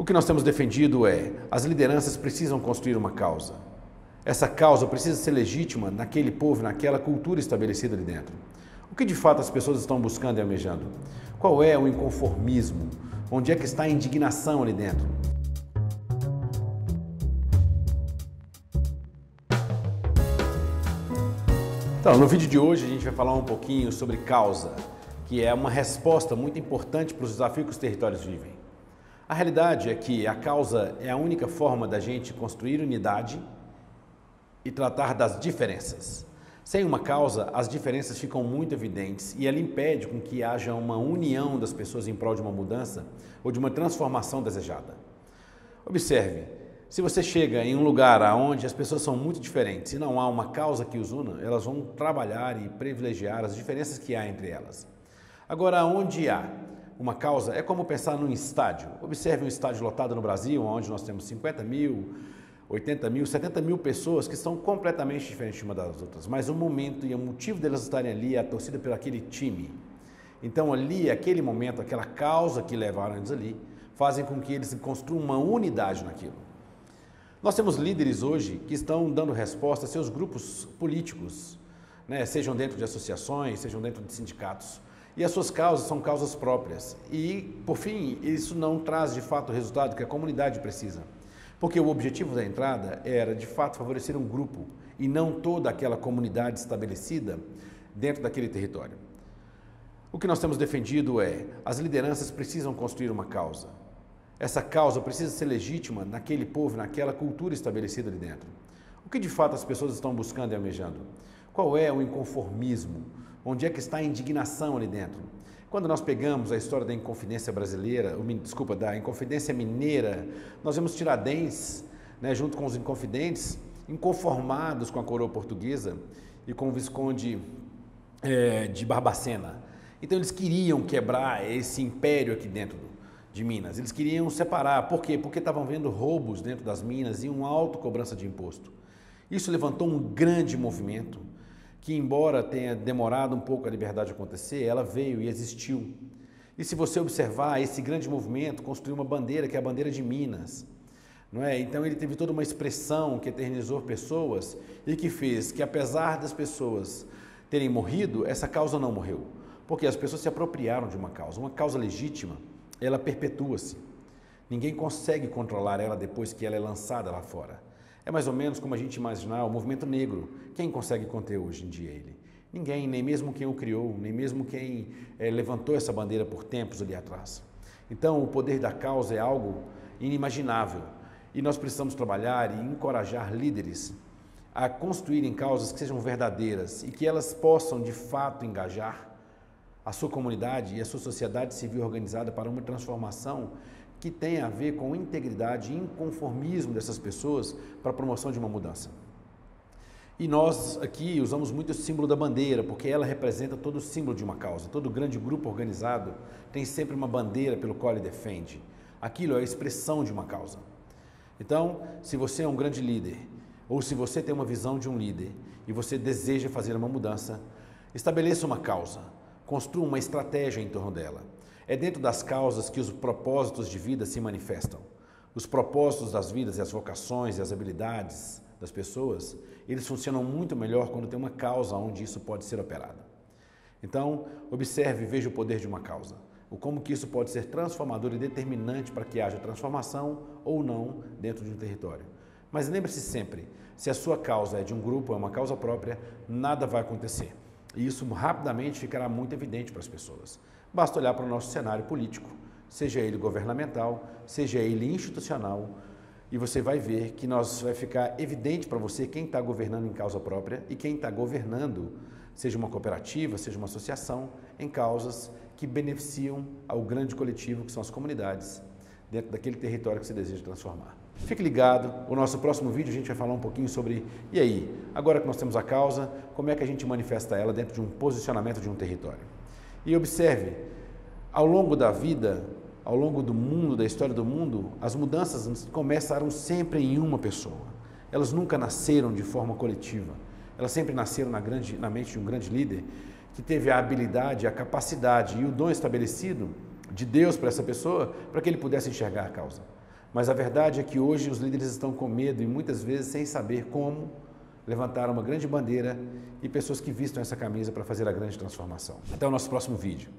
O que nós temos defendido é: as lideranças precisam construir uma causa. Essa causa precisa ser legítima naquele povo, naquela cultura estabelecida ali dentro. O que de fato as pessoas estão buscando e almejando? Qual é o inconformismo? Onde é que está a indignação ali dentro? Então, no vídeo de hoje a gente vai falar um pouquinho sobre causa, que é uma resposta muito importante para os desafios que os territórios vivem. A realidade é que a causa é a única forma da gente construir unidade e tratar das diferenças. Sem uma causa, as diferenças ficam muito evidentes e ela impede com que haja uma união das pessoas em prol de uma mudança ou de uma transformação desejada. Observe, se você chega em um lugar onde as pessoas são muito diferentes e não há uma causa que os una, elas vão trabalhar e privilegiar as diferenças que há entre elas. Agora, onde há uma causa, é como pensar num estádio. Observe um estádio lotado no Brasil, onde nós temos 50 mil, 80 mil, 70 mil pessoas que são completamente diferentes uma das outras, mas o momento e o motivo delas estarem ali é a torcida por aquele time. Então, ali, aquele momento, aquela causa que levaram eles ali, fazem com que eles construam uma unidade naquilo. Nós temos líderes hoje que estão dando resposta a seus grupos políticos, né? sejam dentro de associações, sejam dentro de sindicatos e as suas causas são causas próprias. E, por fim, isso não traz de fato o resultado que a comunidade precisa. Porque o objetivo da entrada era, de fato, favorecer um grupo e não toda aquela comunidade estabelecida dentro daquele território. O que nós temos defendido é: as lideranças precisam construir uma causa. Essa causa precisa ser legítima naquele povo, naquela cultura estabelecida ali dentro. O que de fato as pessoas estão buscando e almejando? Qual é o inconformismo? Onde é que está a indignação ali dentro? Quando nós pegamos a história da Inconfidência brasileira, desculpa, da Inconfidência mineira, nós vemos Tiradentes, né, junto com os Inconfidentes, inconformados com a coroa portuguesa e com o Visconde é, de Barbacena. Então eles queriam quebrar esse império aqui dentro de Minas. Eles queriam separar. Por quê? Porque estavam vendo roubos dentro das minas e uma alta cobrança de imposto. Isso levantou um grande movimento que, embora tenha demorado um pouco a liberdade acontecer, ela veio e existiu. E se você observar, esse grande movimento construiu uma bandeira, que é a bandeira de Minas. Não é? Então ele teve toda uma expressão que eternizou pessoas e que fez que, apesar das pessoas terem morrido, essa causa não morreu. Porque as pessoas se apropriaram de uma causa. Uma causa legítima, ela perpetua-se. Ninguém consegue controlar ela depois que ela é lançada lá fora. É mais ou menos como a gente imaginar o movimento negro. Quem consegue conter hoje em dia ele? Ninguém, nem mesmo quem o criou, nem mesmo quem é, levantou essa bandeira por tempos ali atrás. Então, o poder da causa é algo inimaginável e nós precisamos trabalhar e encorajar líderes a construírem causas que sejam verdadeiras e que elas possam de fato engajar a sua comunidade e a sua sociedade civil organizada para uma transformação que tem a ver com integridade e inconformismo dessas pessoas para a promoção de uma mudança. E nós aqui usamos muito o símbolo da bandeira, porque ela representa todo o símbolo de uma causa. Todo grande grupo organizado tem sempre uma bandeira pelo qual ele defende. Aquilo é a expressão de uma causa. Então, se você é um grande líder, ou se você tem uma visão de um líder e você deseja fazer uma mudança, estabeleça uma causa, construa uma estratégia em torno dela. É dentro das causas que os propósitos de vida se manifestam. Os propósitos das vidas e as vocações e as habilidades das pessoas, eles funcionam muito melhor quando tem uma causa onde isso pode ser operado. Então, observe e veja o poder de uma causa. O como que isso pode ser transformador e determinante para que haja transformação ou não dentro de um território. Mas lembre-se sempre, se a sua causa é de um grupo, é uma causa própria, nada vai acontecer. E isso rapidamente ficará muito evidente para as pessoas. Basta olhar para o nosso cenário político, seja ele governamental, seja ele institucional, e você vai ver que nós vai ficar evidente para você quem está governando em causa própria e quem está governando, seja uma cooperativa, seja uma associação, em causas que beneficiam ao grande coletivo que são as comunidades dentro daquele território que você deseja transformar. Fique ligado, o nosso próximo vídeo a gente vai falar um pouquinho sobre, e aí, agora que nós temos a causa, como é que a gente manifesta ela dentro de um posicionamento de um território. E observe, ao longo da vida, ao longo do mundo, da história do mundo, as mudanças começaram sempre em uma pessoa. Elas nunca nasceram de forma coletiva. Elas sempre nasceram na, grande, na mente de um grande líder que teve a habilidade, a capacidade e o dom estabelecido de Deus para essa pessoa para que ele pudesse enxergar a causa. Mas a verdade é que hoje os líderes estão com medo e muitas vezes sem saber como levantar uma grande bandeira e pessoas que vistam essa camisa para fazer a grande transformação. Até o nosso próximo vídeo.